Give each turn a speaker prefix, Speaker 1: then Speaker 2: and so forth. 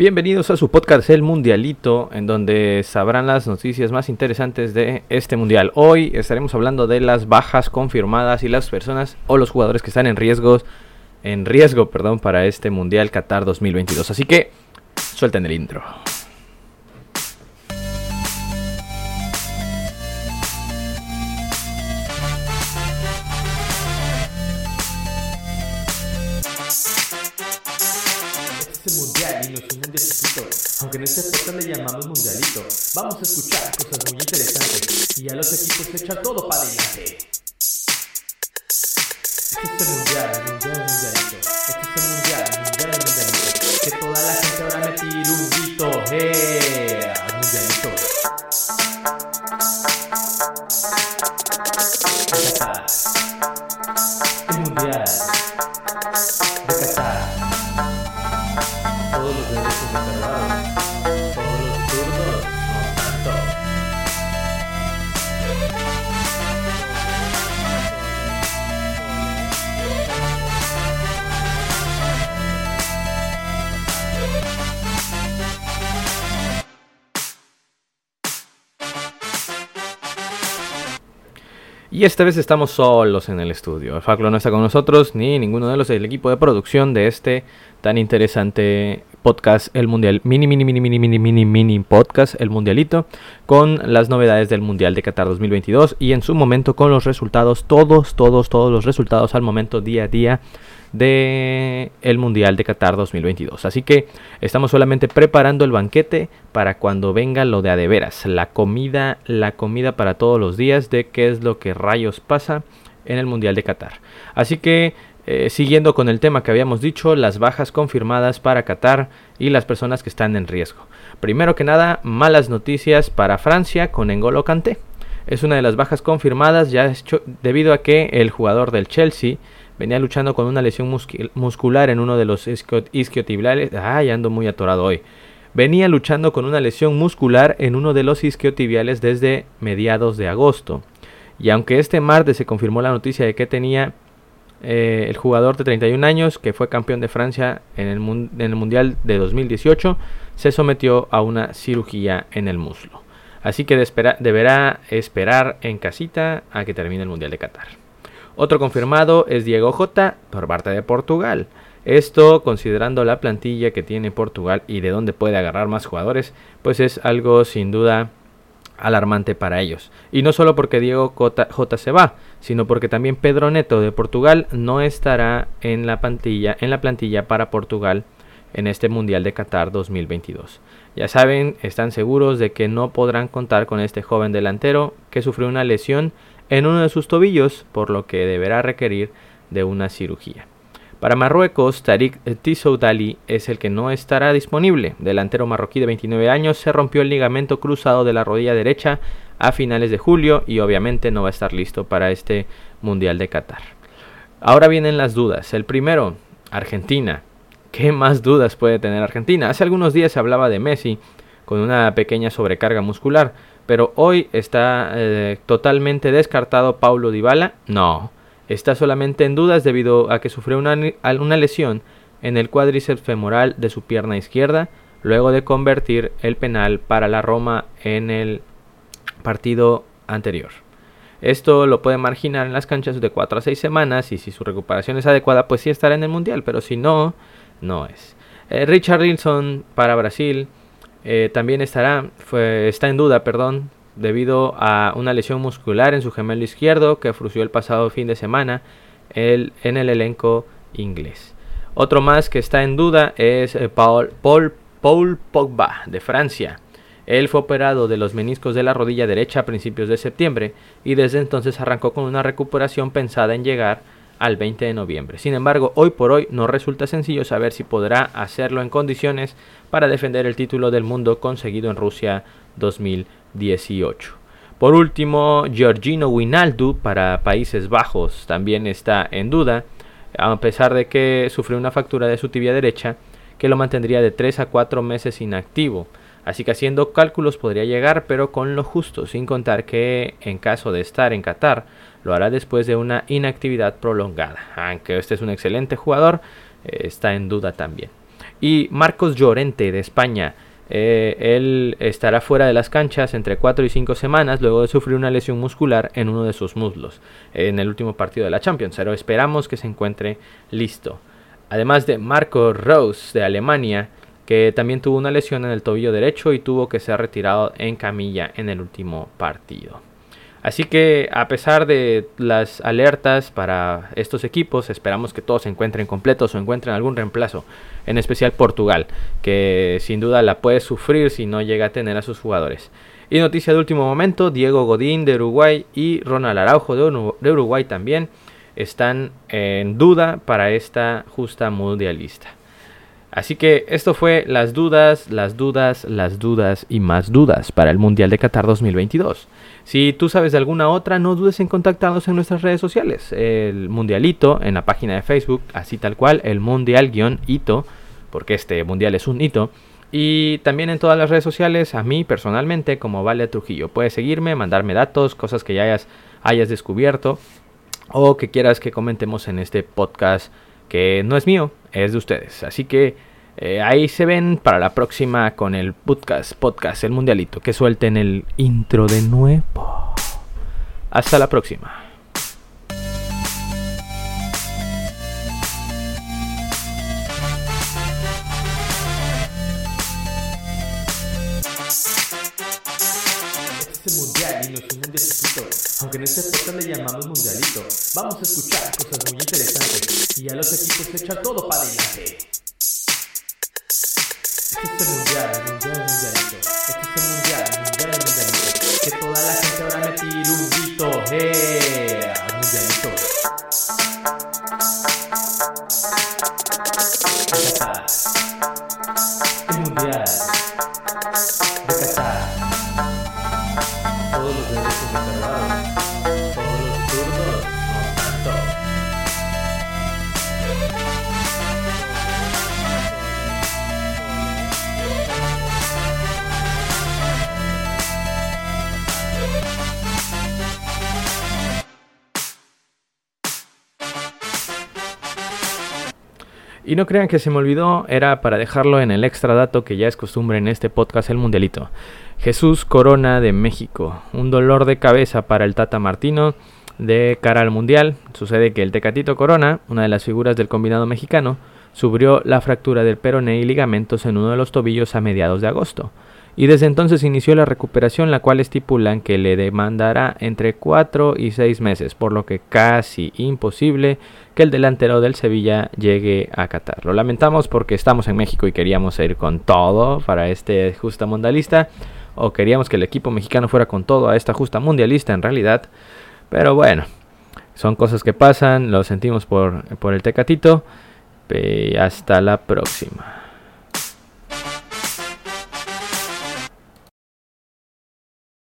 Speaker 1: Bienvenidos a su podcast El Mundialito, en donde sabrán las noticias más interesantes de este mundial. Hoy estaremos hablando de las bajas confirmadas y las personas o los jugadores que están en riesgos, en riesgo, perdón, para este mundial Qatar 2022. Así que suelten el intro.
Speaker 2: Aunque en este podcast le llamamos mundialito. Vamos a escuchar cosas muy interesantes y a los equipos se echan todo para adelante. Este es el mundial, el mundial, el mundialito. Este es el mundial, el mundial, el mundialito. Que toda la gente ahora me tire un grito, ¡eh!
Speaker 1: Y esta vez estamos solos en el estudio. El Faclo no está con nosotros, ni ninguno de los del equipo de producción de este tan interesante podcast, el Mundial. Mini, mini, mini, mini, mini, mini, mini podcast, el Mundialito, con las novedades del Mundial de Qatar 2022 y en su momento con los resultados, todos, todos, todos los resultados al momento, día a día de el Mundial de Qatar 2022. Así que estamos solamente preparando el banquete para cuando venga lo de a de veras, la comida, la comida para todos los días de qué es lo que rayos pasa en el Mundial de Qatar. Así que eh, siguiendo con el tema que habíamos dicho, las bajas confirmadas para Qatar y las personas que están en riesgo. Primero que nada, malas noticias para Francia con N'Golo Kanté. Es una de las bajas confirmadas ya hecho, debido a que el jugador del Chelsea venía luchando con una lesión muscular en uno de los isquiotibiales. Ay, ando muy atorado hoy. Venía luchando con una lesión muscular en uno de los isquiotibiales desde mediados de agosto. Y aunque este martes se confirmó la noticia de que tenía eh, el jugador de 31 años, que fue campeón de Francia en el, en el Mundial de 2018, se sometió a una cirugía en el muslo. Así que deberá esperar en casita a que termine el Mundial de Qatar. Otro confirmado es Diego Jota por parte de Portugal. Esto, considerando la plantilla que tiene Portugal y de dónde puede agarrar más jugadores, pues es algo sin duda alarmante para ellos. Y no solo porque Diego Jota, se va, sino porque también Pedro Neto de Portugal no estará en la plantilla, en la plantilla para Portugal en este Mundial de Qatar 2022. Ya saben, están seguros de que no podrán contar con este joven delantero que sufrió una lesión en uno de sus tobillos, por lo que deberá requerir de una cirugía. Para Marruecos, Tariq Tissoudali es el que no estará disponible. Delantero marroquí de 29 años se rompió el ligamento cruzado de la rodilla derecha a finales de julio y obviamente no va a estar listo para este Mundial de Qatar. Ahora vienen las dudas. El primero, Argentina. ¿Qué más dudas puede tener Argentina? Hace algunos días se hablaba de Messi con una pequeña sobrecarga muscular, pero hoy está eh, totalmente descartado Paulo Dybala. No, está solamente en dudas debido a que sufrió una, una lesión en el cuádriceps femoral de su pierna izquierda luego de convertir el penal para la Roma en el partido anterior. Esto lo puede marginar en las canchas de 4 a 6 semanas y si su recuperación es adecuada pues sí estará en el Mundial, pero si no, no es. Eh, Richard Wilson para Brasil eh, también estará, fue, está en duda, perdón, debido a una lesión muscular en su gemelo izquierdo que frució el pasado fin de semana el, en el elenco inglés. Otro más que está en duda es eh, Paul, Paul, Paul Pogba de Francia. Él fue operado de los meniscos de la rodilla derecha a principios de septiembre y desde entonces arrancó con una recuperación pensada en llegar al 20 de noviembre. Sin embargo, hoy por hoy no resulta sencillo saber si podrá hacerlo en condiciones para defender el título del mundo conseguido en Rusia 2018. Por último, Giorgino Winaldu para Países Bajos también está en duda, a pesar de que sufrió una fractura de su tibia derecha que lo mantendría de 3 a 4 meses inactivo. Así que haciendo cálculos podría llegar, pero con lo justo, sin contar que en caso de estar en Qatar, lo hará después de una inactividad prolongada. Aunque este es un excelente jugador, eh, está en duda también. Y Marcos Llorente de España. Eh, él estará fuera de las canchas entre 4 y 5 semanas luego de sufrir una lesión muscular en uno de sus muslos en el último partido de la Champions, pero esperamos que se encuentre listo. Además de Marco Rose de Alemania, que también tuvo una lesión en el tobillo derecho y tuvo que ser retirado en camilla en el último partido. Así que a pesar de las alertas para estos equipos, esperamos que todos se encuentren completos o encuentren algún reemplazo, en especial Portugal, que sin duda la puede sufrir si no llega a tener a sus jugadores. Y noticia de último momento, Diego Godín de Uruguay y Ronald Araujo de Uruguay también están en duda para esta justa mundialista. Así que esto fue las dudas, las dudas, las dudas y más dudas para el Mundial de Qatar 2022. Si tú sabes de alguna otra, no dudes en contactarnos en nuestras redes sociales. El Mundialito en la página de Facebook, así tal cual, el Mundial-Hito, porque este Mundial es un hito. Y también en todas las redes sociales, a mí personalmente, como Vale Trujillo. Puedes seguirme, mandarme datos, cosas que ya hayas, hayas descubierto o que quieras que comentemos en este podcast que no es mío, es de ustedes. Así que eh, ahí se ven para la próxima con el podcast, podcast, el mundialito, que suelten el intro de nuevo. Hasta la próxima.
Speaker 2: Este mundial y no es. Aunque en este podcast le llamamos mundialito, vamos a escuchar cosas muy interesantes y a los equipos se echan todo para adelante. Este es el mundial, el mundial, mundialito. Este es el mundial, mundial, mundialito. Que toda la gente ahora me un grito, ¡eh! al mundialito. El mundial
Speaker 1: Y no crean que se me olvidó, era para dejarlo en el extra dato que ya es costumbre en este podcast El Mundialito. Jesús Corona de México, un dolor de cabeza para el Tata Martino de cara al Mundial. Sucede que el Tecatito Corona, una de las figuras del combinado mexicano, sufrió la fractura del peroné y ligamentos en uno de los tobillos a mediados de agosto. Y desde entonces inició la recuperación, la cual estipulan que le demandará entre 4 y 6 meses, por lo que casi imposible que el delantero del Sevilla llegue a Qatar. Lo lamentamos porque estamos en México y queríamos ir con todo para este justa mundialista, o queríamos que el equipo mexicano fuera con todo a esta justa mundialista en realidad, pero bueno, son cosas que pasan, lo sentimos por, por el Tecatito, hasta la próxima.